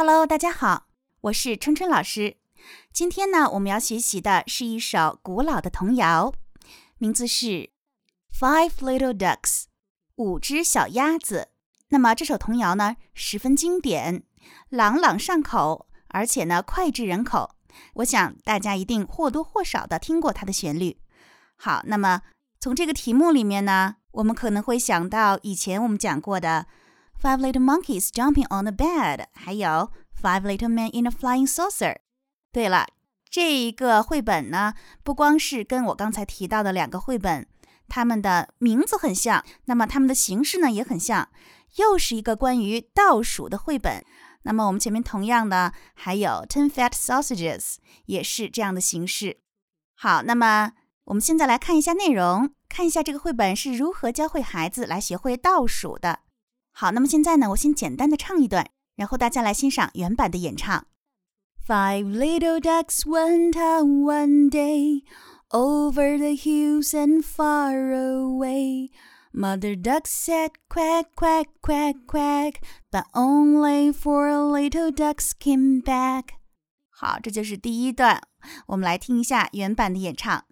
Hello，大家好，我是春春老师。今天呢，我们要学习的是一首古老的童谣，名字是《Five Little Ducks》五只小鸭子。那么这首童谣呢，十分经典，朗朗上口，而且呢，脍炙人口。我想大家一定或多或少的听过它的旋律。好，那么从这个题目里面呢，我们可能会想到以前我们讲过的。Five little monkeys jumping on the bed，还有 Five little men in a flying saucer。对了，这一个绘本呢，不光是跟我刚才提到的两个绘本，它们的名字很像，那么它们的形式呢也很像，又是一个关于倒数的绘本。那么我们前面同样的还有 Ten fat sausages，也是这样的形式。好，那么我们现在来看一下内容，看一下这个绘本是如何教会孩子来学会倒数的。好，那么现在呢，我先简单的唱一段，然后大家来欣赏原版的演唱。Five little ducks went out one day over the hills and far away. Mother duck said quack, quack, quack, quack, but only four little ducks came back. 好，这就是第一段，我们来听一下原版的演唱。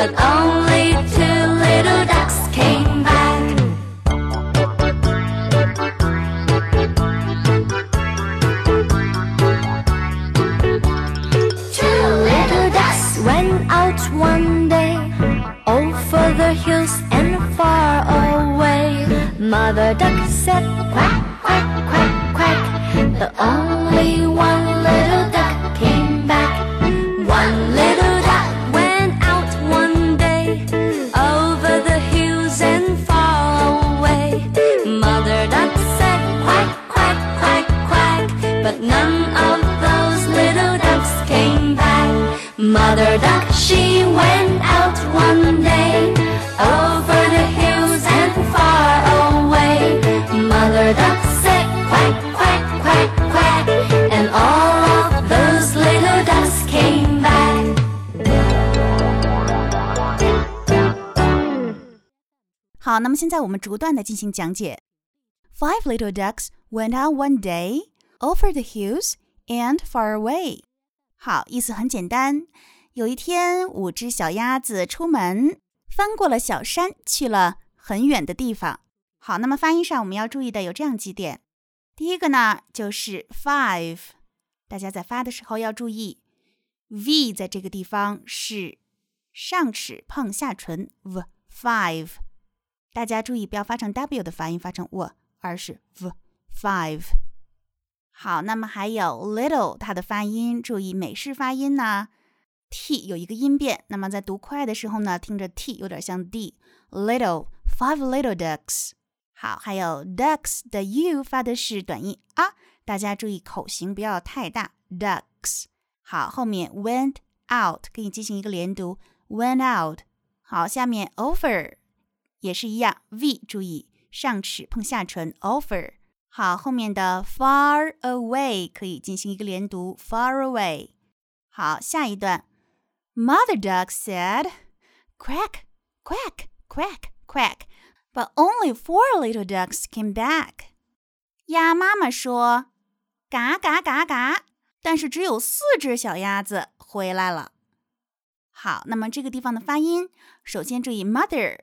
but only two little ducks came back. Two little ducks went out one day over the hills and far away. Mother duck said quack, quack, quack, quack. The only one 好，那么现在我们逐段的进行讲解。Five little ducks went out one day over the hills and far away。好，意思很简单。有一天，五只小鸭子出门，翻过了小山，去了很远的地方。好，那么发音上我们要注意的有这样几点。第一个呢，就是 five，大家在发的时候要注意，v 在这个地方是上齿碰下唇，v five。大家注意不要发成 w 的发音，发成 w，而是 v five。好，那么还有 little，它的发音注意美式发音呢，t 有一个音变，那么在读快的时候呢，听着 t 有点像 d，little five little ducks。好，还有 ducks 的 u 发的是短音啊，大家注意口型不要太大，ducks。好，后面 went out 可以进行一个连读，went out。好，下面 over 也是一样，v 注意上齿碰下唇，offer。好，后面的 far away 可以进行一个连读，far away。好，下一段，Mother duck said, "Quack, quack, quack, quack." But only four little ducks came back. 鸭妈妈说：“嘎嘎嘎嘎。”但是只有四只小鸭子回来了。好，那么这个地方的发音，首先注意 mother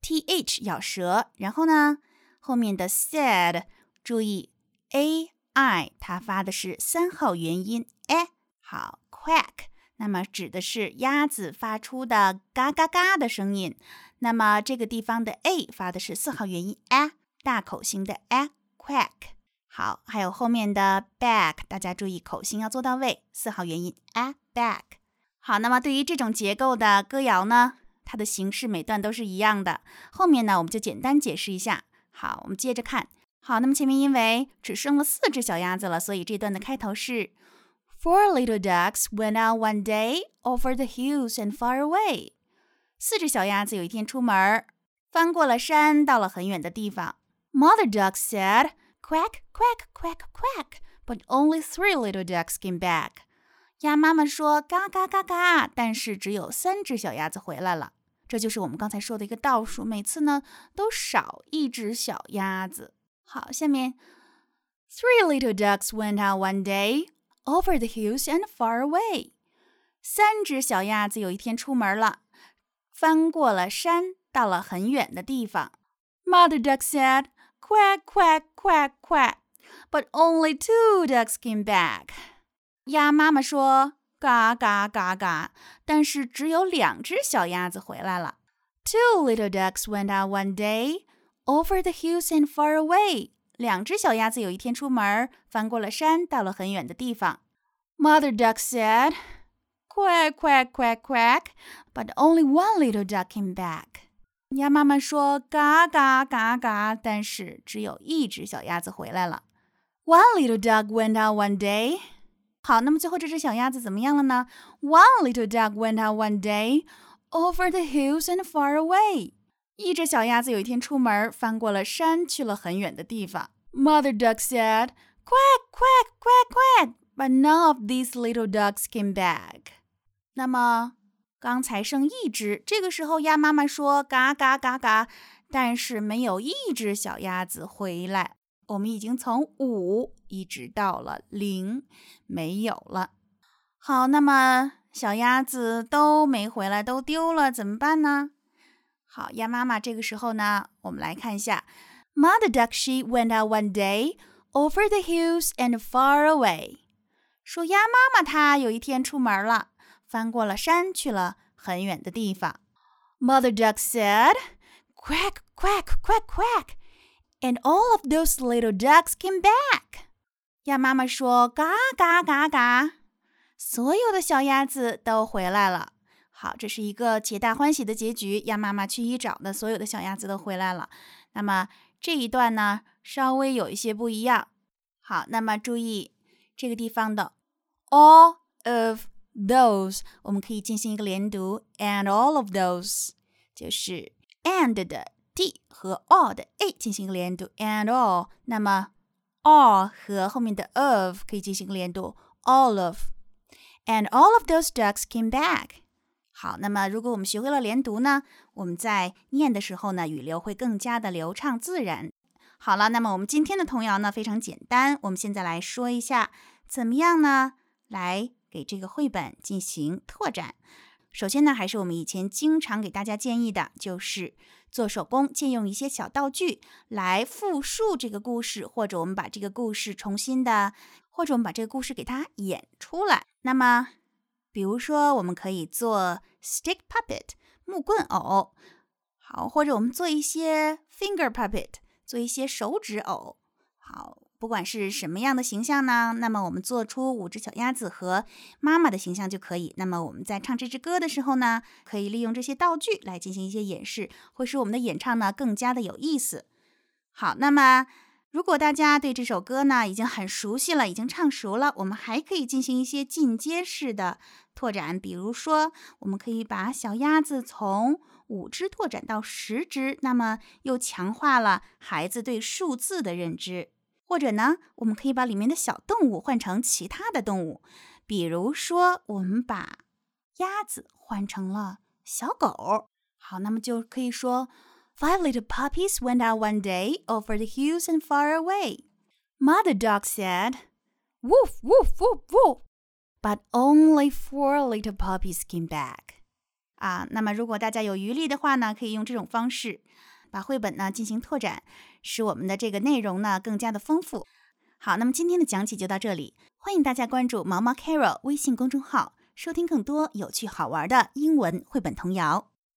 t h 咬舌，然后呢，后面的 said，注意 a i，它发的是三号元音 a。好，quack，那么指的是鸭子发出的嘎嘎嘎的声音。那么这个地方的 a 发的是四号元音 a，大口型的 a，quack。好，还有后面的 back，大家注意口型要做到位，四号元音 a back。好，那么对于这种结构的歌谣呢，它的形式每段都是一样的。后面呢，我们就简单解释一下。好，我们接着看。好，那么前面因为只剩了四只小鸭子了，所以这段的开头是 Four little ducks went out one day over the hills and far away。四只小鸭子有一天出门，翻过了山，到了很远的地方。Mother duck said, "Quack, quack, quack, quack," but only three little ducks came back. 鸭妈妈说：“嘎嘎嘎嘎！”但是只有三只小鸭子回来了。这就是我们刚才说的一个倒数，每次呢都少一只小鸭子。好，下面，Three little ducks went out one day over the hills and far away。三只小鸭子有一天出门了，翻过了山，到了很远的地方。Mother duck said, "Quack, quack, quack, quack," but only two ducks came back. 鸭妈妈说：“ 嘎嘎嘎嘎！”但是只有两只小鸭子回来了。Two little ducks went out one day over the hills and far away. 两只小鸭子有一天出门，翻过了山，到了很远的地方。Mother duck said, "Quack, quack, quack, quack," but only one little duck came back. 鸭妈妈说：“嘎嘎嘎嘎！”但是只有一只小鸭子回来了。One little duck went out one day. 好，那么最后这只小鸭子怎么样了呢？One little duck went out one day over the hills and far away。一只小鸭子有一天出门，翻过了山，去了很远的地方。Mother duck said, "Quack, quack, quack, quack," but none of these little ducks came back。那么刚才剩一只，这个时候鸭妈妈说：“嘎嘎嘎嘎！”但是没有一只小鸭子回来。我们已经从五一直到了零，没有了。好，那么小鸭子都没回来，都丢了，怎么办呢？好，鸭妈妈这个时候呢，我们来看一下。Mother duck she went out one day over the hills and far away。说鸭妈妈她有一天出门了，翻过了山，去了很远的地方。Mother duck said, "Quack, quack, quack, quack." And all of those little ducks came back. 鸭妈妈说：“嘎嘎嘎嘎！”所有的小鸭子都回来了。好，这是一个皆大欢喜的结局。鸭妈妈去一找的所有的小鸭子都回来了。那么这一段呢，稍微有一些不一样。好，那么注意这个地方的 all of those，我们可以进行一个连读，and all of those 就是 and 的。和 all 的 a 进行连读，and all。那么 all 和后面的 of 可以进行连读，all of。And all of those ducks came back。好，那么如果我们学会了连读呢，我们在念的时候呢，语流会更加的流畅自然。好了，那么我们今天的童谣呢非常简单，我们现在来说一下怎么样呢，来给这个绘本进行拓展。首先呢，还是我们以前经常给大家建议的，就是做手工，借用一些小道具来复述这个故事，或者我们把这个故事重新的，或者我们把这个故事给它演出来。那么，比如说，我们可以做 stick puppet 木棍偶，好，或者我们做一些 finger puppet 做一些手指偶，好。不管是什么样的形象呢，那么我们做出五只小鸭子和妈妈的形象就可以。那么我们在唱这支歌的时候呢，可以利用这些道具来进行一些演示，会使我们的演唱呢更加的有意思。好，那么如果大家对这首歌呢已经很熟悉了，已经唱熟了，我们还可以进行一些进阶式的拓展，比如说我们可以把小鸭子从五只拓展到十只，那么又强化了孩子对数字的认知。或者呢，我们可以把里面的小动物换成其他的动物，比如说，我们把鸭子换成了小狗。好，那么就可以说：Five little puppies went out one day over the hills and far away. Mother dog said, "Woof, woof, woof, woof." But only four little puppies came back. 啊，那么如果大家有余力的话呢，可以用这种方式。 把绘本呢进行拓展，使我们的这个内容呢更加的丰富。好，那么今天的讲解就到这里，欢迎大家关注毛毛 Carol 微信公众号。收听更多有趣好玩的英文绘本童谣。